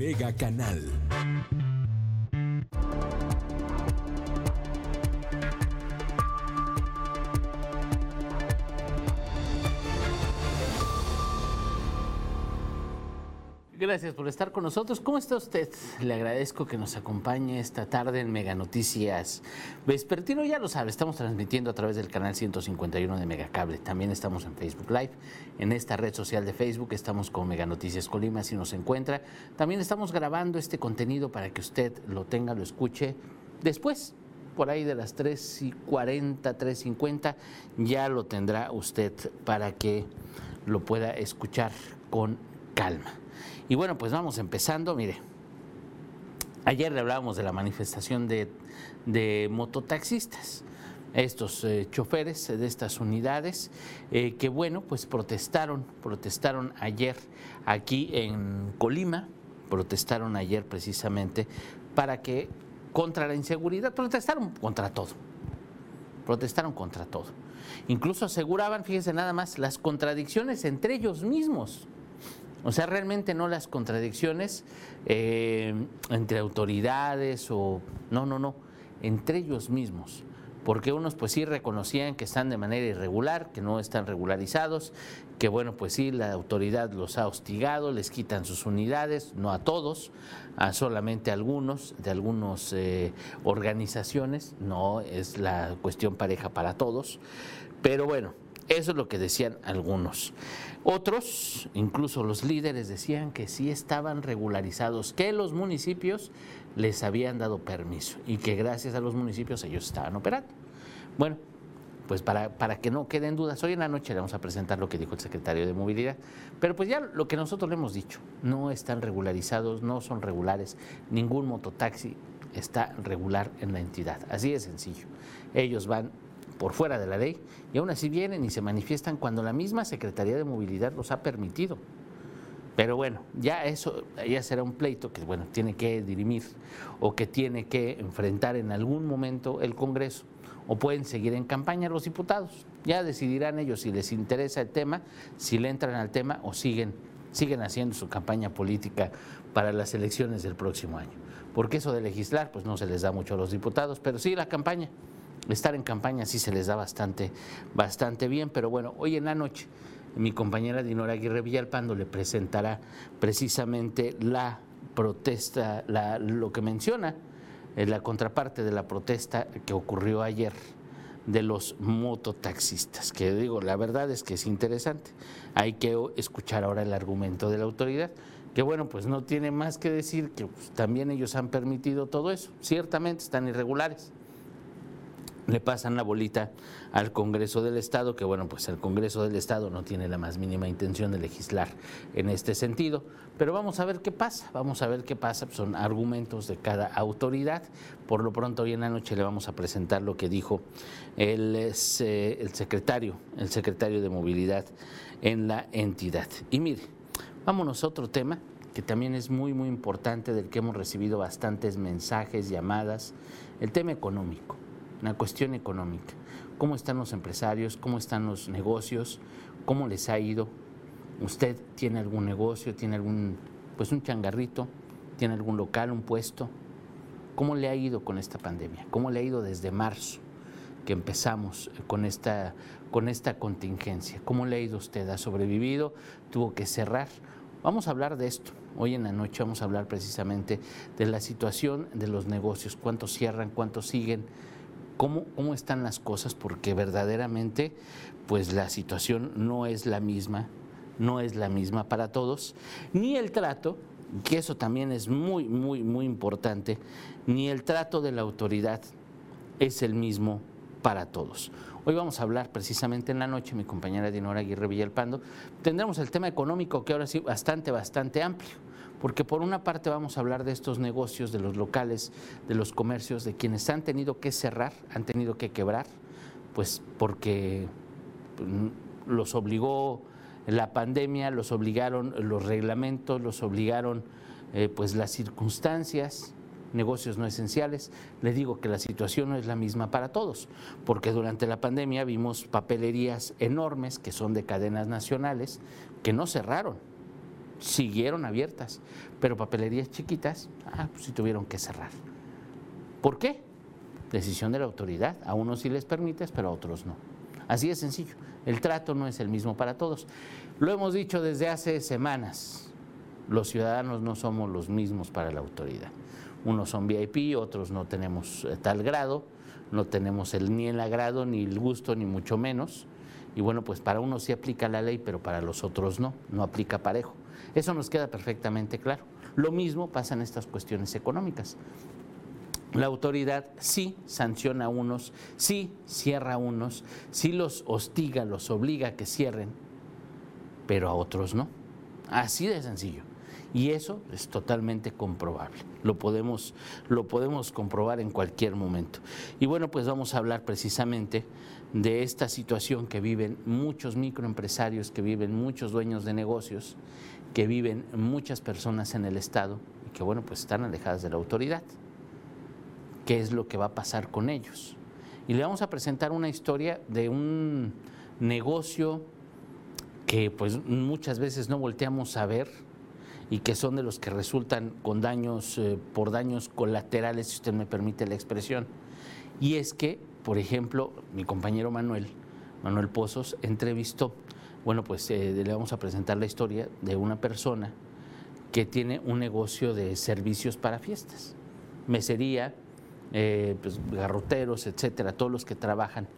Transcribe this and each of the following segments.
Mega Canal. Gracias por estar con nosotros. ¿Cómo está usted? Le agradezco que nos acompañe esta tarde en Mega Noticias Vespertino. Ya lo sabe, estamos transmitiendo a través del canal 151 de Megacable. También estamos en Facebook Live. En esta red social de Facebook estamos con Mega Noticias Colima, si nos encuentra. También estamos grabando este contenido para que usted lo tenga, lo escuche después. Por ahí de las 3 y 40, 3.50, ya lo tendrá usted para que lo pueda escuchar con calma. Y bueno, pues vamos empezando, mire. Ayer le hablábamos de la manifestación de, mototaxistas, estos eh, choferes de estas unidades, eh, que bueno, pues protestaron, protestaron ayer aquí en Colima, protestaron ayer precisamente para que contra la inseguridad, protestaron contra todo, protestaron contra todo. Incluso aseguraban, fíjense nada más, las contradicciones entre ellos mismos. O sea, realmente no las contradicciones eh, entre autoridades o... No, no, no, entre ellos mismos. Porque unos pues sí reconocían que están de manera irregular, que no están regularizados, que bueno, pues sí, la autoridad los ha hostigado, les quitan sus unidades, no a todos, a solamente a algunos, de algunas eh, organizaciones, no es la cuestión pareja para todos. Pero bueno, eso es lo que decían algunos. Otros, incluso los líderes, decían que sí estaban regularizados, que los municipios les habían dado permiso y que gracias a los municipios ellos estaban operando. Bueno, pues para, para, que no queden dudas, hoy en la noche le vamos a presentar lo que dijo el secretario de Movilidad, pero pues ya lo que nosotros le hemos dicho, no están regularizados, no son regulares, ningún mototaxi está regular en la entidad, así de sencillo. Ellos van por fuera de la ley y aún así vienen y se manifiestan cuando la misma Secretaría de Movilidad los ha permitido. Pero bueno, ya eso ya será un pleito que bueno, tiene que dirimir o que tiene que enfrentar en algún momento el Congreso o pueden seguir en campaña los diputados. Ya decidirán ellos si les interesa el tema, si le entran al tema o siguen siguen haciendo su campaña política para las elecciones del próximo año. Porque eso de legislar pues no se les da mucho a los diputados, pero sí la campaña estar en campaña sí se les da bastante, bastante bien, pero bueno, hoy en la noche mi compañera Dinora Aguirre Villalpando le presentará precisamente la protesta, lo que menciona, eh, la contraparte de la protesta que ocurrió ayer de los mototaxistas, que digo, la verdad es que es interesante. Hay que escuchar ahora el argumento de la autoridad, que bueno, pues no tiene más que decir que pues, también ellos han permitido todo eso. Ciertamente están irregulares, le pasan la bolita al Congreso del Estado, que bueno, pues el Congreso del Estado no tiene la más mínima intención de legislar en este sentido, pero vamos a ver qué pasa, vamos a ver qué pasa, son argumentos de cada autoridad. Por lo pronto hoy en la noche le vamos a presentar lo que dijo el, el secretario, el secretario de Movilidad en la entidad. Y mire, vámonos a otro tema que también es muy, muy importante, del que hemos recibido bastantes mensajes, llamadas, el tema económico una cuestión económica. ¿Cómo están los empresarios? ¿Cómo están los negocios? ¿Cómo les ha ido? ¿Usted tiene algún negocio? ¿Tiene algún, pues un changarrito? ¿Tiene algún local, un puesto? ¿Cómo le ha ido con esta pandemia? ¿Cómo le ha ido desde marzo que empezamos con esta, con esta contingencia? ¿Cómo le ha ido usted? ¿Ha sobrevivido? ¿Tuvo que cerrar? Vamos a hablar de esto. Hoy en la noche vamos a hablar precisamente de la situación de los negocios, cuántos cierran, cuántos siguen, cómo, cómo están las cosas, porque verdaderamente pues la situación no es la misma, no es la misma para todos, ni el trato, que eso también es muy, muy, muy importante, ni el trato de la autoridad es el mismo para todos. Hoy vamos a hablar precisamente en la noche, mi compañera Dinora Aguirre Villalpando, tendremos el tema económico que ahora sí bastante, bastante amplio porque por una parte vamos a hablar de estos negocios, de los locales, de los comercios, de quienes han tenido que cerrar, han tenido que quebrar, pues porque mm, los obligó la pandemia, los obligaron los reglamentos, los obligaron eh, pues las circunstancias, negocios no esenciales. Les digo que la situación no es la misma para todos, porque durante la pandemia vimos papelerías enormes que son de cadenas nacionales que no cerraron siguieron abiertas, pero papelerías chiquitas, ah, pues sí tuvieron que cerrar. ¿Por qué? Decisión de la autoridad. A unos sí les permites, pero a otros no. Así de sencillo. El trato no es el mismo para todos. Lo hemos dicho desde hace semanas. Los ciudadanos no somos los mismos para la autoridad. Unos son VIP, otros no tenemos eh, tal grado, no tenemos ni el agrado, ni el gusto, ni mucho menos. Y bueno, pues para unos sí aplica la ley, pero para los otros no, no aplica parejo. Eso nos queda perfectamente claro. Lo mismo pasa en estas cuestiones económicas. La autoridad sí sanciona a unos, sí cierra a unos, sí los hostiga, los obliga a que cierren, pero a otros no. Así de sencillo. Y eso es totalmente comprobable. Lo podemos, lo podemos comprobar en cualquier momento. Y bueno, pues vamos a hablar precisamente de esta situación que viven muchos microempresarios, que viven muchos dueños de negocios, que viven muchas personas en el Estado y que bueno, pues están alejadas de la autoridad. ¿Qué es lo que va a pasar con ellos? Y le vamos a presentar una historia de un negocio que pues muchas veces no volteamos a ver y que son de los que resultan con daños eh, por daños colaterales, si usted me permite la expresión. Y es que, por ejemplo, mi compañero Manuel, Manuel Pozos, entrevistó bueno, pues eh, le vamos a presentar la historia de una persona que tiene un negocio de servicios para fiestas, mesería, eh, pues, garroteros, etcétera, todos los que trabajan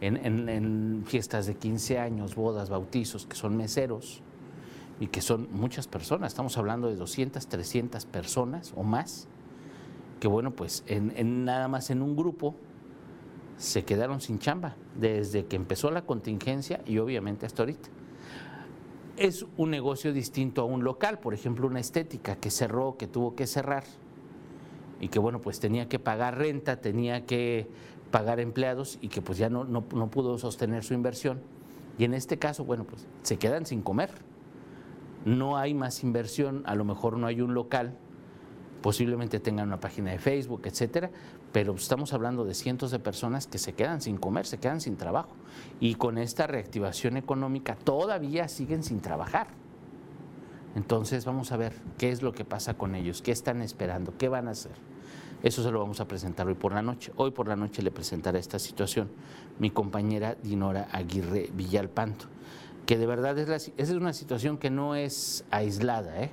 en, fiestas de 15 años, bodas, bautizos, que son meseros y que son muchas personas, estamos hablando de 200, 300 personas o más, que bueno, pues en, nada más en un grupo se quedaron sin chamba desde que empezó la contingencia y obviamente hasta ahorita. Es un negocio distinto a un local, por ejemplo, una estética que cerró, que tuvo que cerrar y que bueno, pues tenía que pagar renta, tenía que pagar empleados y que pues ya no, no, pudo sostener su inversión. Y en este caso, bueno, pues se quedan sin comer. No hay más inversión, a lo mejor no hay un local posiblemente tengan una página de Facebook, etcétera, pero estamos hablando de cientos de personas que se quedan sin comer, se quedan sin trabajo. Y con esta reactivación económica todavía siguen sin trabajar. Entonces vamos a ver qué es lo que pasa con ellos, qué están esperando, qué van a hacer. Eso se lo vamos a presentar hoy por la noche. Hoy por la noche le presentará esta situación mi compañera Dinora Aguirre Villalpanto, que de verdad es, es una situación que no es aislada, ¿eh?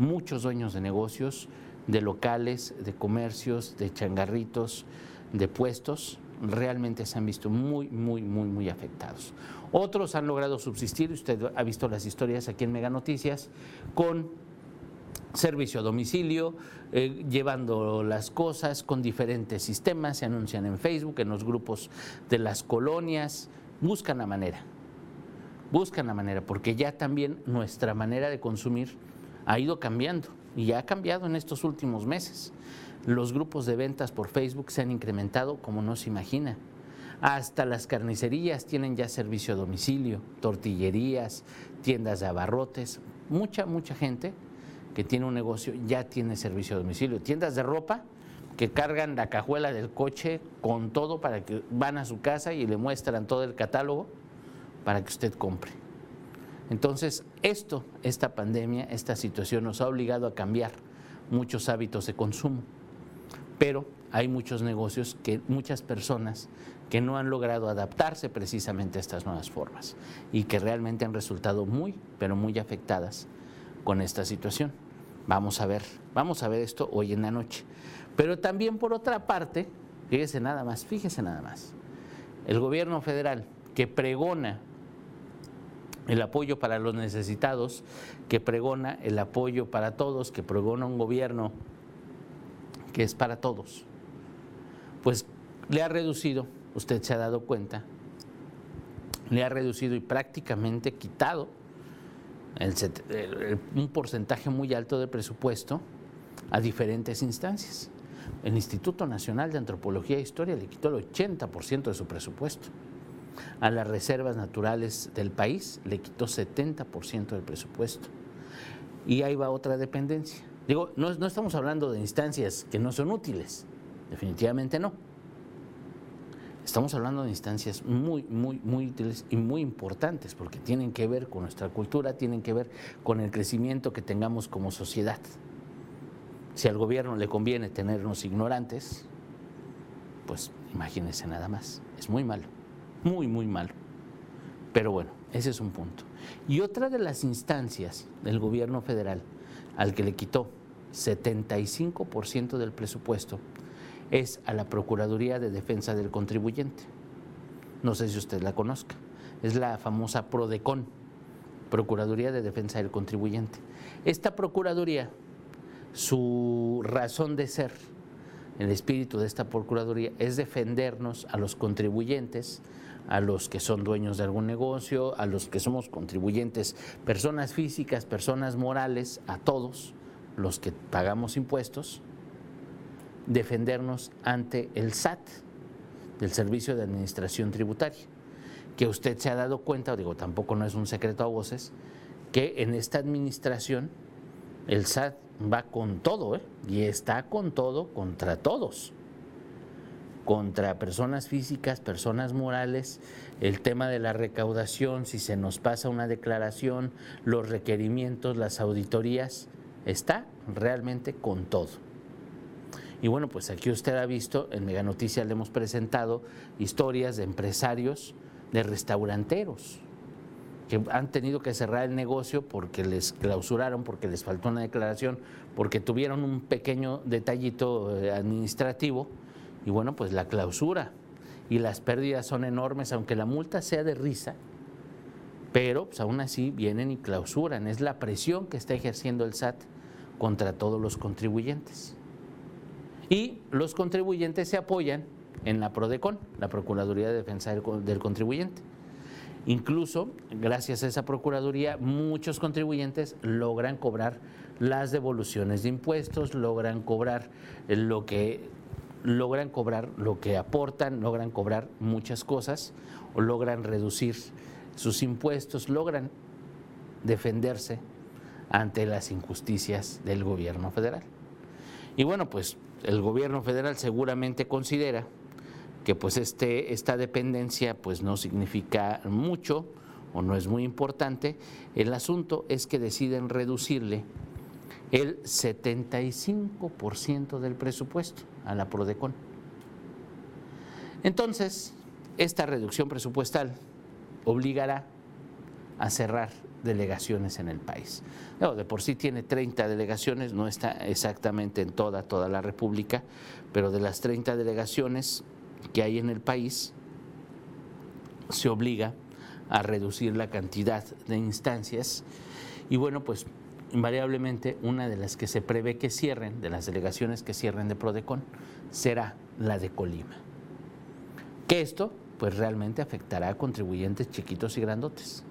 muchos dueños de negocios, de locales, de comercios, de changarritos, de puestos, realmente se han visto muy, muy, muy, muy afectados. Otros han logrado subsistir, usted ha visto las historias aquí en Mega Noticias, con servicio a domicilio, eh, llevando las cosas con diferentes sistemas, se anuncian en Facebook, en los grupos de las colonias, buscan la manera, buscan la manera, porque ya también nuestra manera de consumir ha ido cambiando y ha cambiado en estos últimos meses. Los grupos de ventas por Facebook se han incrementado como no se imagina. Hasta las carnicerías tienen ya servicio a domicilio, tortillerías, tiendas de abarrotes. Mucha, mucha gente que tiene un negocio ya tiene servicio a domicilio. Tiendas de ropa que cargan la cajuela del coche con todo para que van a su casa y le muestran todo el catálogo para que usted compre. Entonces, esto, esta pandemia, esta situación nos ha obligado a cambiar muchos hábitos de consumo, pero hay muchos negocios que muchas personas que no han logrado adaptarse precisamente a estas nuevas formas y que realmente han resultado muy, pero muy afectadas con esta situación. Vamos a ver, vamos a ver esto hoy en la noche. Pero también por otra parte, fíjese nada más, fíjese nada más, el gobierno federal que pregona el apoyo para los necesitados, que pregona el apoyo para todos, que pregona un gobierno que es para todos, pues le ha reducido, usted se ha dado cuenta, le ha reducido y prácticamente quitado un porcentaje muy alto de presupuesto a diferentes instancias. El Instituto Nacional de Antropología e Historia le quitó el 80% de su presupuesto a las reservas naturales del país, le quitó 70% del presupuesto. Y ahí va otra dependencia. Digo, no, estamos hablando de instancias que no son útiles, definitivamente no. Estamos hablando de instancias muy, muy, muy útiles y muy importantes porque tienen que ver con nuestra cultura, tienen que ver con el crecimiento que tengamos como sociedad. Si al gobierno le conviene tenernos ignorantes, pues imagínense nada más. Es muy malo, muy, muy malo. Pero bueno, ese es un punto. Y otra de las instancias del gobierno federal al que le quitó 75% del presupuesto es a la Procuraduría de Defensa del Contribuyente. No sé si usted la conozca. Es la famosa PRODECON, Procuraduría de Defensa del Contribuyente. Esta Procuraduría, su razón de ser, el espíritu de esta Procuraduría es defendernos a los contribuyentes, a los que son dueños de algún negocio, a los que somos contribuyentes, personas físicas, personas morales, a todos los que pagamos impuestos, defendernos ante el SAT, del Servicio de Administración Tributaria, que usted se ha dado cuenta, digo, tampoco no es un secreto a voces, que en esta administración el SAT va con todo, ¿eh? y está con todo contra todos, contra personas físicas, personas morales, el tema de la recaudación, si se nos pasa una declaración, los requerimientos, las auditorías, está realmente con todo. Y bueno, pues aquí usted ha visto, en Mega Noticias le hemos presentado historias de empresarios, de restauranteros, que han tenido que cerrar el negocio porque les clausuraron, porque les faltó una declaración, porque tuvieron un pequeño detallito eh, administrativo y bueno, pues la clausura y las pérdidas son enormes, aunque la multa sea de risa, pero pues aún así vienen y clausuran, es la presión que está ejerciendo el SAT contra todos los contribuyentes. Y los contribuyentes se apoyan en la PRODECON, la Procuraduría de Defensa del Contribuyente. Incluso, gracias a esa Procuraduría, muchos contribuyentes logran cobrar las devoluciones de impuestos, logran cobrar lo que logran cobrar lo que aportan, logran cobrar muchas cosas o logran reducir sus impuestos, logran defenderse ante las injusticias del gobierno federal. Y bueno, pues el gobierno federal seguramente considera que pues este, esta dependencia pues no significa mucho o no es muy importante. El asunto es que deciden reducirle el 75% del presupuesto a la Prodecon. Entonces, esta reducción presupuestal obligará a cerrar delegaciones en el país. de por sí tiene 30 delegaciones, no está exactamente en toda, toda la República, pero de las 30 delegaciones que hay en el país, se obliga a reducir la cantidad de instancias y bueno, pues invariablemente una de las que se prevé que cierren, de las delegaciones que cierren de Prodecon, será la de Colima. Que esto pues realmente afectará a contribuyentes chiquitos y grandotes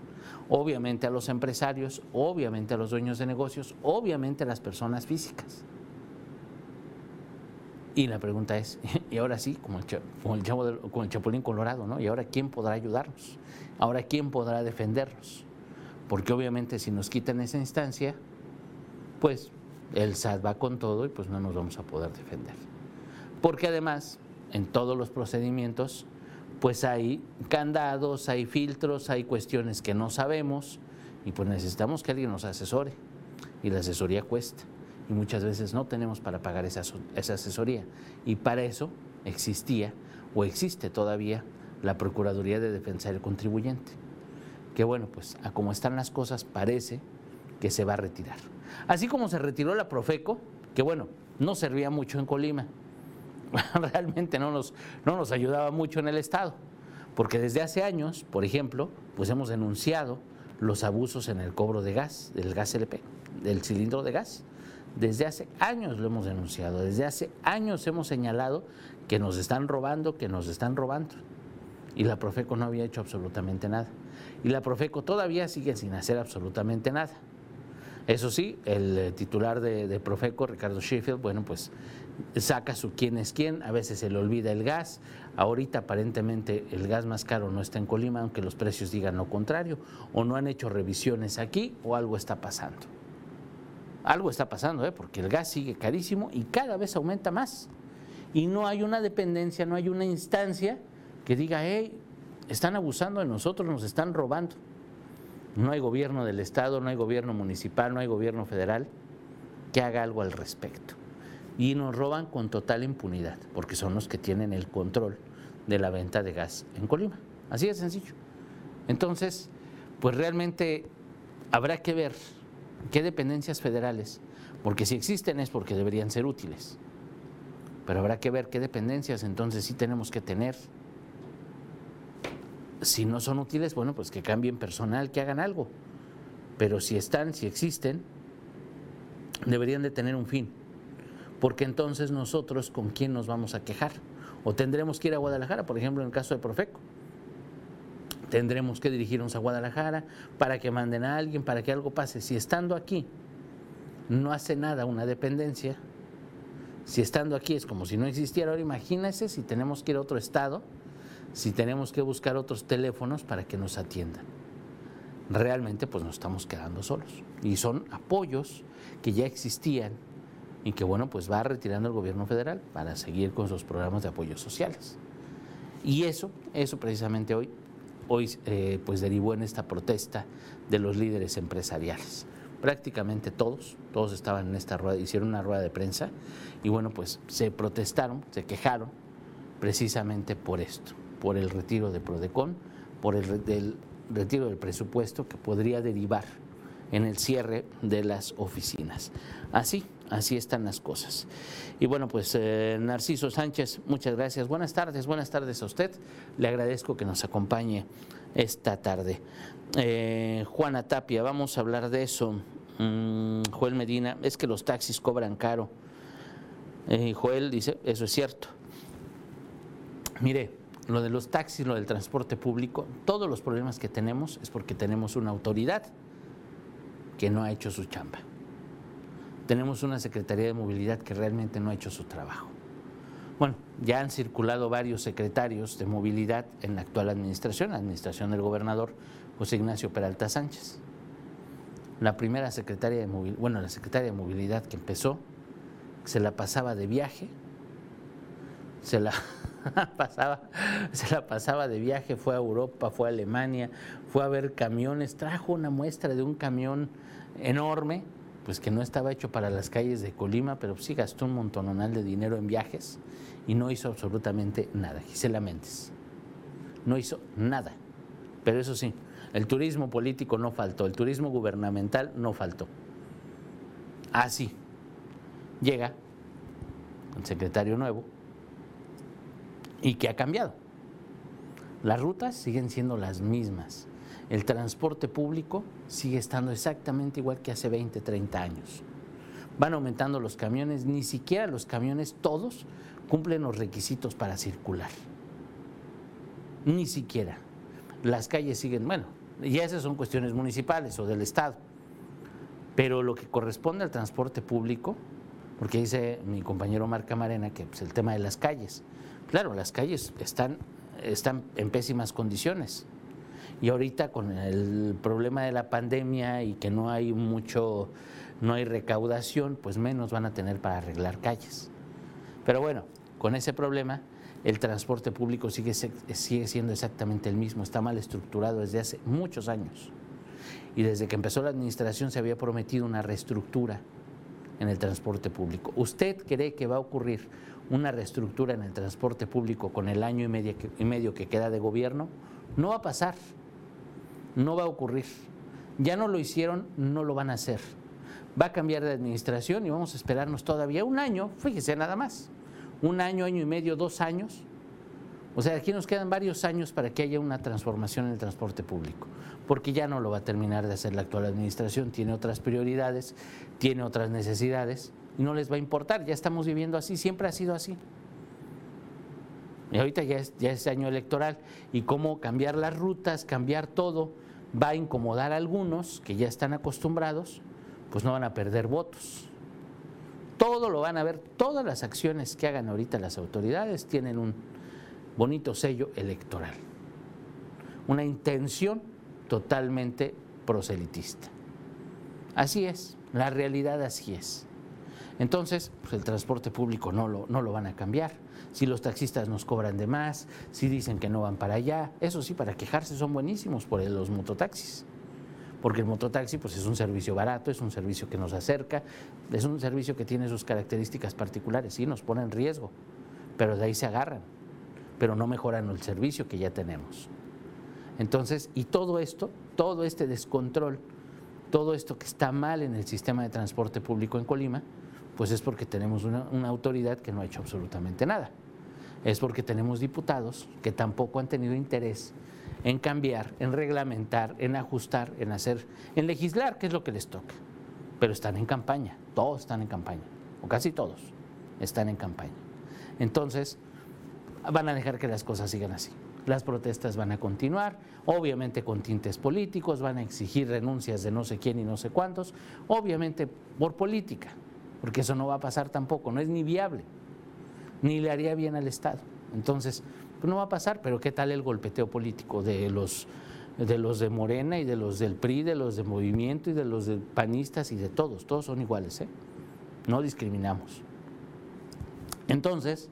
obviamente a los empresarios, obviamente a los dueños de negocios, obviamente a las personas físicas. Y la pregunta es, y ahora sí, como el, Chapulín Colorado, ¿no? ¿Y ahora quién podrá ayudarnos? ¿Ahora quién podrá defendernos? Porque obviamente si nos quitan esa instancia, pues el SAT va con todo y pues no nos vamos a poder defender. Porque además, en todos los procedimientos, pues hay candados, hay filtros, hay cuestiones que no sabemos y pues necesitamos que alguien nos asesore. Y la asesoría cuesta. Y muchas veces no tenemos para pagar esa, esa asesoría. Y para eso existía o existe todavía la Procuraduría de Defensa del Contribuyente, que bueno, pues a como están las cosas parece que se va a retirar. Así como se retiró la Profeco, que bueno, no servía mucho en Colima, realmente no nos, no nos ayudaba mucho en el Estado, porque desde hace años, por ejemplo, pues hemos denunciado los abusos en el cobro de gas, del gas LP, del cilindro de gas. Desde hace años lo hemos denunciado, desde hace años hemos señalado que nos están robando, que nos están robando. Y la Profeco no había hecho absolutamente nada. Y la Profeco todavía sigue sin hacer absolutamente nada. Eso sí, el eh, titular de, Profeco, Ricardo Sheffield, bueno, pues saca su quién es quién, a veces se le olvida el gas. Ahorita aparentemente el gas más caro no está en Colima, aunque los precios digan lo contrario, o no han hecho revisiones aquí, o algo está pasando. Algo está pasando, ¿eh? porque el gas sigue carísimo y cada vez aumenta más. Y no hay una dependencia, no hay una instancia que diga, hey, están abusando de nosotros, nos están robando. No hay gobierno del Estado, no hay gobierno municipal, no hay gobierno federal que haga algo al respecto. Y nos roban con total impunidad, porque son los que tienen el control de la venta de gas en Colima. Así de sencillo. Entonces, pues realmente habrá que ver qué dependencias federales, porque si existen es porque deberían ser útiles, pero habrá que ver qué dependencias entonces sí tenemos que tener. Si no son útiles, bueno, pues que cambien personal, que hagan algo. Pero si están, si existen, deberían de tener un fin. Porque entonces nosotros con quién nos vamos a quejar. O tendremos que ir a Guadalajara, por ejemplo, en el caso de Profeco tendremos que dirigirnos a Guadalajara para que manden a alguien, para que algo pase. Si estando aquí no hace nada una dependencia, si estando aquí es como si no existiera, ahora imagínese si tenemos que ir a otro estado, si tenemos que buscar otros teléfonos para que nos atiendan. Realmente pues nos estamos quedando solos. Y son apoyos que ya existían y que bueno pues va retirando el gobierno federal para seguir con sus programas de apoyos sociales. Y eso, eso precisamente hoy hoy eh, pues derivó en esta protesta de los líderes empresariales. Prácticamente todos, todos estaban en esta rueda, hicieron una rueda de prensa y bueno, pues se protestaron, se quejaron precisamente por esto, por el retiro de Prodecon, por el retiro del presupuesto que podría derivar en el cierre de las oficinas. Así, así están las cosas. Y bueno, pues eh, Narciso Sánchez, muchas gracias. Buenas tardes, buenas tardes a usted. Le agradezco que nos acompañe esta tarde. Eh, Juana Tapia, vamos a hablar de eso. Mm, Joel Medina, es que los taxis cobran caro. Eh, Joel dice, eso es cierto. Mire, lo de los taxis, lo del transporte público, todos los problemas que tenemos es porque tenemos una autoridad que no ha hecho su chamba. Tenemos una Secretaría de Movilidad que realmente no ha hecho su trabajo. Bueno, ya han circulado varios secretarios de movilidad en la actual administración, la administración del gobernador José Ignacio Peralta Sánchez. La primera secretaria de movilidad, bueno, la secretaria de movilidad que empezó, se la pasaba de viaje, se la pasaba, se la pasaba de viaje, fue a Europa, fue a Alemania, fue a ver camiones, trajo una muestra de un camión enorme, pues que no estaba hecho para las calles de Colima, pero sí gastó un montononal de dinero en viajes y no hizo absolutamente nada. Gisela Méndez no hizo nada. Pero eso sí, el turismo político no faltó, el turismo gubernamental no faltó. Así llega el secretario nuevo y que ha cambiado. Las rutas siguen siendo las mismas el transporte público sigue estando exactamente igual que hace 20, 30 años. Van aumentando los camiones, ni siquiera los camiones todos cumplen los requisitos para circular. Ni siquiera. Las calles siguen, bueno, y esas son cuestiones municipales o del Estado. Pero lo que corresponde al transporte público, porque dice mi compañero Marca Marena que es pues, el tema de las calles. Claro, las calles están, están en pésimas condiciones y ahorita con el problema de la pandemia y que no hay mucho, no hay recaudación, pues menos van a tener para arreglar calles. Pero bueno, con ese problema, el transporte público sigue, sigue siendo exactamente el mismo, está mal estructurado desde hace muchos años. Y desde que empezó la administración se había prometido una reestructura en el transporte público. ¿Usted cree que va a ocurrir una reestructura en el transporte público con el año y medio y medio que queda de gobierno? No va a pasar no va a ocurrir. Ya no lo hicieron, no lo van a hacer. Va a cambiar de administración y vamos a esperarnos todavía un año, fíjese nada más, un año, año y medio, dos años. O sea, aquí nos quedan varios años para que haya una transformación en el transporte público, porque ya no lo va a terminar de hacer la actual administración, tiene otras prioridades, tiene otras necesidades y no les va a importar, ya estamos viviendo así, siempre ha sido así. Y ahorita ya es, ya es año electoral y cómo cambiar las rutas, cambiar todo va a incomodar a algunos que ya están acostumbrados, pues no van a perder votos. Todo lo van a ver, todas las acciones que hagan ahorita las autoridades tienen un bonito sello electoral, una intención totalmente proselitista. Así es, la realidad así es. Entonces, pues el transporte público no lo, no lo van a cambiar. Si los taxistas nos cobran de más, si dicen que no van para allá, eso sí, para quejarse son buenísimos por los mototaxis. Porque el mototaxi pues, es un servicio barato, es un servicio que nos acerca, es un servicio que tiene sus características particulares, sí, nos pone en riesgo, pero de ahí se agarran, pero no mejoran el servicio que ya tenemos. Entonces, y todo esto, todo este descontrol, todo esto que está mal en el sistema de transporte público en Colima, pues es porque tenemos una, autoridad que no ha hecho absolutamente nada. Es porque tenemos diputados que tampoco han tenido interés en cambiar, en reglamentar, en ajustar, en hacer, en legislar, que es lo que les toca. Pero están en campaña, todos están en campaña, o casi todos están en campaña. Entonces, van a dejar que las cosas sigan así. Las protestas van a continuar, obviamente con tintes políticos, van a exigir renuncias de no sé quién y no sé cuántos, obviamente por política, porque eso no va a pasar tampoco, no es ni viable, ni le haría bien al Estado. Entonces, pues no va a pasar, pero ¿qué tal el golpeteo político de los de los de Morena y de los del PRI, de los de Movimiento y de los de panistas y de todos, todos son iguales, ¿eh? No discriminamos. Entonces,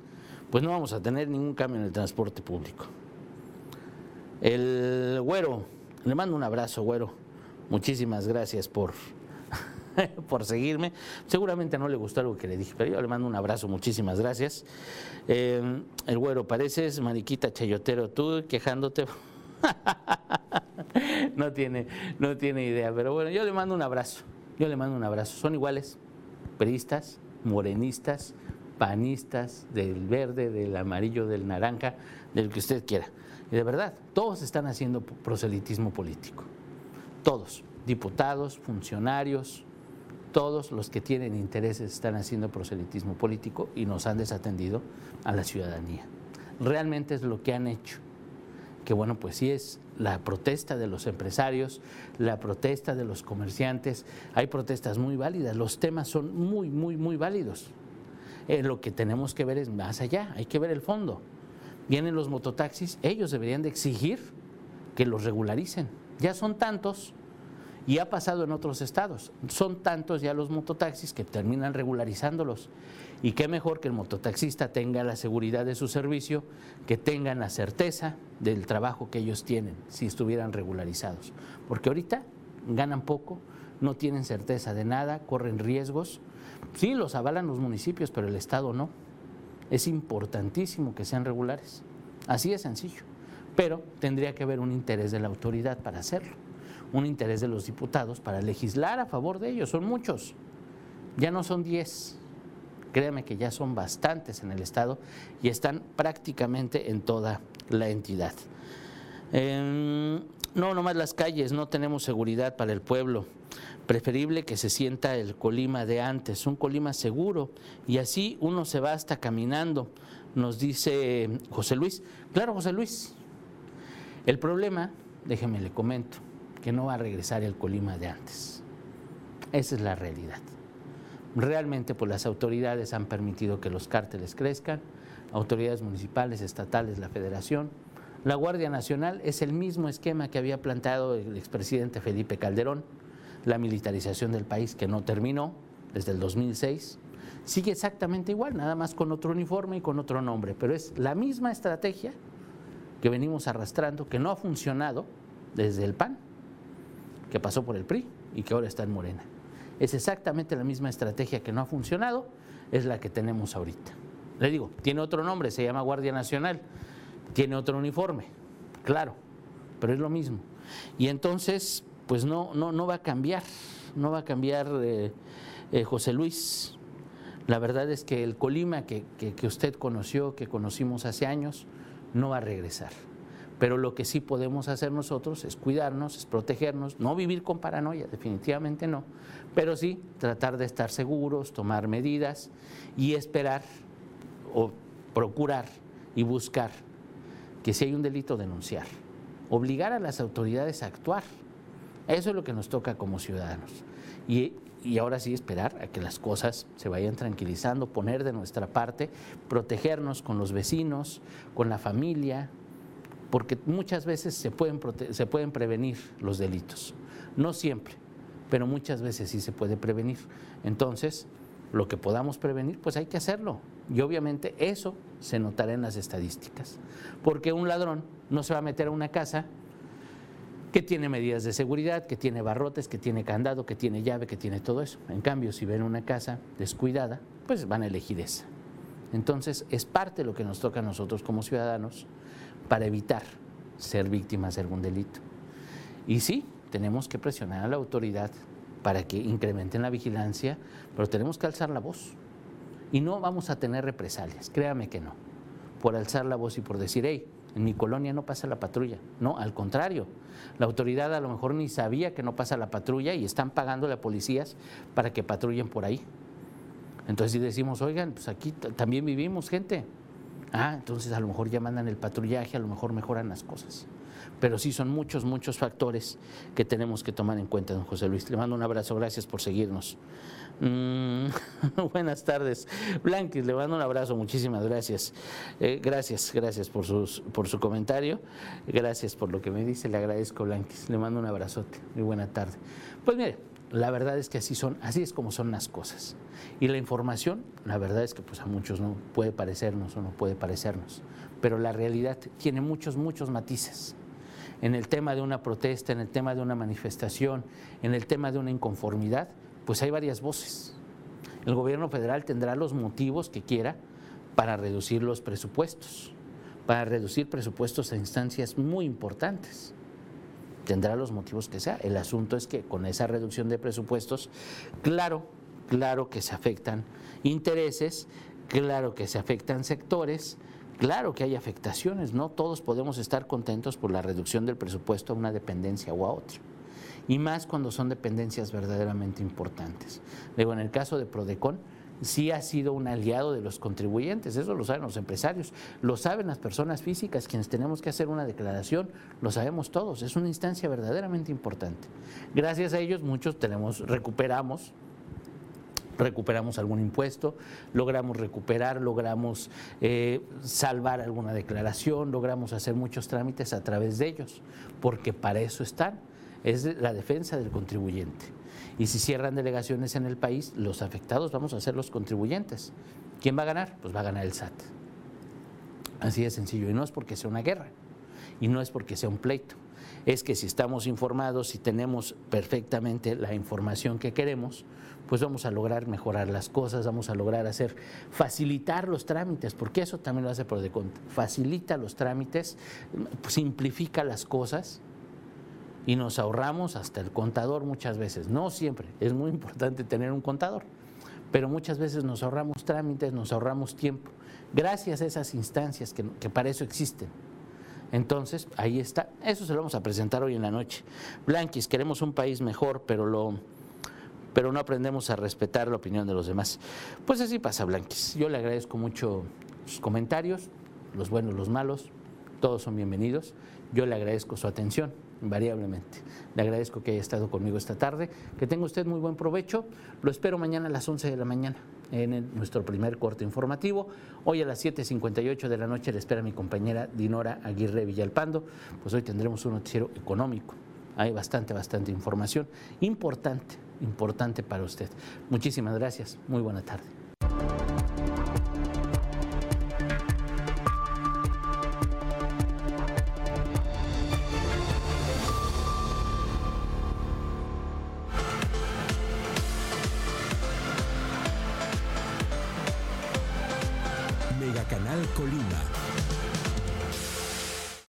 pues no vamos a tener ningún cambio en el transporte público. El güero, le mando un abrazo, güero. Muchísimas gracias por por seguirme. Seguramente no le gustó algo que le dije, pero yo le mando un abrazo, muchísimas gracias. Eh, el güero, pareces mariquita chayotero, tú quejándote. no, tiene, no tiene idea, pero bueno, yo le mando un abrazo. Yo le mando un abrazo. Son iguales, peristas, morenistas, panistas, del verde, del amarillo, del naranja, del que usted quiera. Y de verdad, todos están haciendo proselitismo político. Todos, diputados, funcionarios, todos los que tienen intereses están haciendo proselitismo político y nos han desatendido a la ciudadanía. Realmente es lo que han hecho. Que bueno, pues sí es la protesta de los empresarios, la protesta de los comerciantes. Hay protestas muy válidas, los temas son muy, muy, muy válidos. Eh, lo que tenemos que ver es más allá, hay que ver el fondo. Vienen los mototaxis, ellos deberían de exigir que los regularicen. Ya son tantos y ha pasado en otros estados. Son tantos ya los mototaxis que terminan regularizándolos. Y qué mejor que el mototaxista tenga la seguridad de su servicio, que tengan la certeza del trabajo que ellos tienen si estuvieran regularizados. Porque ahorita ganan poco, no tienen certeza de nada, corren riesgos. Sí, los avalan los municipios, pero el Estado no. Es importantísimo que sean regulares. Así de sencillo. Pero tendría que haber un interés de la autoridad para hacerlo un interés de los diputados para legislar a favor de ellos. Son muchos, ya no son 10. Créame que ya son bastantes en el Estado y están prácticamente en toda la entidad. No, no, nomás las calles, no tenemos seguridad para el pueblo. Preferible que se sienta el Colima de antes, un Colima seguro, y así uno se va hasta caminando, nos dice José Luis. Claro, José Luis. El problema, déjeme le comento, que no va a regresar el Colima de antes. Esa es la realidad. Realmente pues las autoridades han permitido que los cárteles crezcan, autoridades municipales, estatales, la federación. La Guardia Nacional es el mismo esquema que había planteado el expresidente Felipe Calderón, la militarización del país que no terminó desde el 2006. Sigue exactamente igual, nada más con otro uniforme y con otro nombre, pero es la misma estrategia que venimos arrastrando, que no ha funcionado desde el PAN que pasó por el PRI y que ahora está en Morena. Es exactamente la misma estrategia que no ha funcionado, es la que tenemos ahorita. Le digo, tiene otro nombre, se llama Guardia Nacional, tiene otro uniforme, claro, pero es lo mismo. Y entonces, pues no, no, no va a cambiar, no va a cambiar eh, eh, José Luis. La verdad es que el Colima que usted conoció, que conocimos hace años, no va a regresar. Pero lo que sí podemos hacer nosotros es cuidarnos, es protegernos, no vivir con paranoia, definitivamente no, pero sí tratar de estar seguros, tomar medidas y esperar o procurar y buscar que si hay un delito denunciar, obligar a las autoridades a actuar. Eso es lo que nos toca como ciudadanos. Y, y ahora sí esperar a que las cosas se vayan tranquilizando, poner de nuestra parte, protegernos con los vecinos, con la familia, porque muchas veces se pueden, se pueden prevenir los delitos. No siempre, pero muchas veces sí se puede prevenir. Entonces, lo que podamos prevenir, pues hay que hacerlo. Y obviamente eso se notará en las estadísticas. Porque un ladrón no se va a meter a una casa que tiene medidas de seguridad, que tiene barrotes, que tiene candado, que tiene llave, que tiene todo eso. En cambio, si ven una casa descuidada, pues van a elegir esa. Entonces, es parte de lo que nos toca a nosotros como ciudadanos para evitar ser víctimas de algún delito. Y sí, tenemos que presionar a la autoridad para que incrementen la vigilancia, pero tenemos que alzar la voz. Y no vamos a tener represalias, créame que no, por alzar la voz y por decir, hey, en mi colonia no pasa la patrulla. No, al contrario, la autoridad a lo mejor ni sabía que no pasa la patrulla y están pagando a policías para que patrullen por ahí. Entonces si decimos, oigan, pues aquí también vivimos gente. Ah, entonces a lo mejor ya mandan el patrullaje, a lo mejor mejoran las cosas. Pero sí son muchos, muchos factores que tenemos que tomar en cuenta, don José Luis. Le mando un abrazo, gracias por seguirnos. Mm, buenas tardes. Blanquis, le mando un abrazo, muchísimas gracias. Eh, gracias, gracias por, sus, por su comentario. Gracias por lo que me dice, le agradezco, Blanquis. Le mando un abrazote. Muy buena tarde. Pues mire, la verdad es que así son, así es como son las cosas. Y la información, la verdad es que pues a muchos no puede parecernos o no puede parecernos, pero la realidad tiene muchos, muchos matices. En el tema de una protesta, en el tema de una manifestación, en el tema de una inconformidad, pues hay varias voces. El gobierno federal tendrá los motivos que quiera para reducir los presupuestos, para reducir presupuestos a instancias muy importantes tendrá los motivos que sea. El asunto es que con esa reducción de presupuestos, claro, claro que se afectan intereses, claro que se afectan sectores, claro que hay afectaciones, no todos podemos estar contentos por la reducción del presupuesto a una dependencia o a otra. Y más cuando son dependencias verdaderamente importantes. Luego, en el caso de Prodecon, sí ha sido un aliado de los contribuyentes, eso lo saben los empresarios, lo saben las personas físicas, quienes tenemos que hacer una declaración, lo sabemos todos, es una instancia verdaderamente importante. Gracias a ellos muchos tenemos, recuperamos recuperamos algún impuesto, logramos recuperar, logramos eh, salvar alguna declaración, logramos hacer muchos trámites a través de ellos, porque para eso están, es la defensa del contribuyente. Y si cierran delegaciones en el país, los afectados vamos a ser los contribuyentes. ¿Quién va a ganar? Pues va a ganar el SAT. Así de sencillo. Y no es porque sea una guerra, y no es porque sea un pleito. Es que si estamos informados, si tenemos perfectamente la información que queremos, pues vamos a lograr mejorar las cosas, vamos a lograr hacer, facilitar los trámites, porque eso también lo hace por facilita los trámites, simplifica las cosas y nos ahorramos hasta el contador muchas veces. No siempre, es muy importante tener un contador, pero muchas veces nos ahorramos trámites, nos ahorramos tiempo, gracias a esas instancias que, para eso existen. Entonces, ahí está. Eso se lo vamos a presentar hoy en la noche. Blanquis, queremos un país mejor, pero lo pero no aprendemos a respetar la opinión de los demás. Pues así pasa, Blanquis. Yo le agradezco mucho sus comentarios, los buenos, los malos, todos son bienvenidos. Yo le agradezco su atención invariablemente. Le agradezco que haya estado conmigo esta tarde. Que tenga usted muy buen provecho. Lo espero mañana a las 11 de la mañana en nuestro primer corte informativo. Hoy a las 7.58 de la noche le espera mi compañera Dinora Aguirre Villalpando. Pues hoy tendremos un noticiero económico. Hay bastante, bastante información importante, importante para usted. Muchísimas gracias. Muy buena tarde.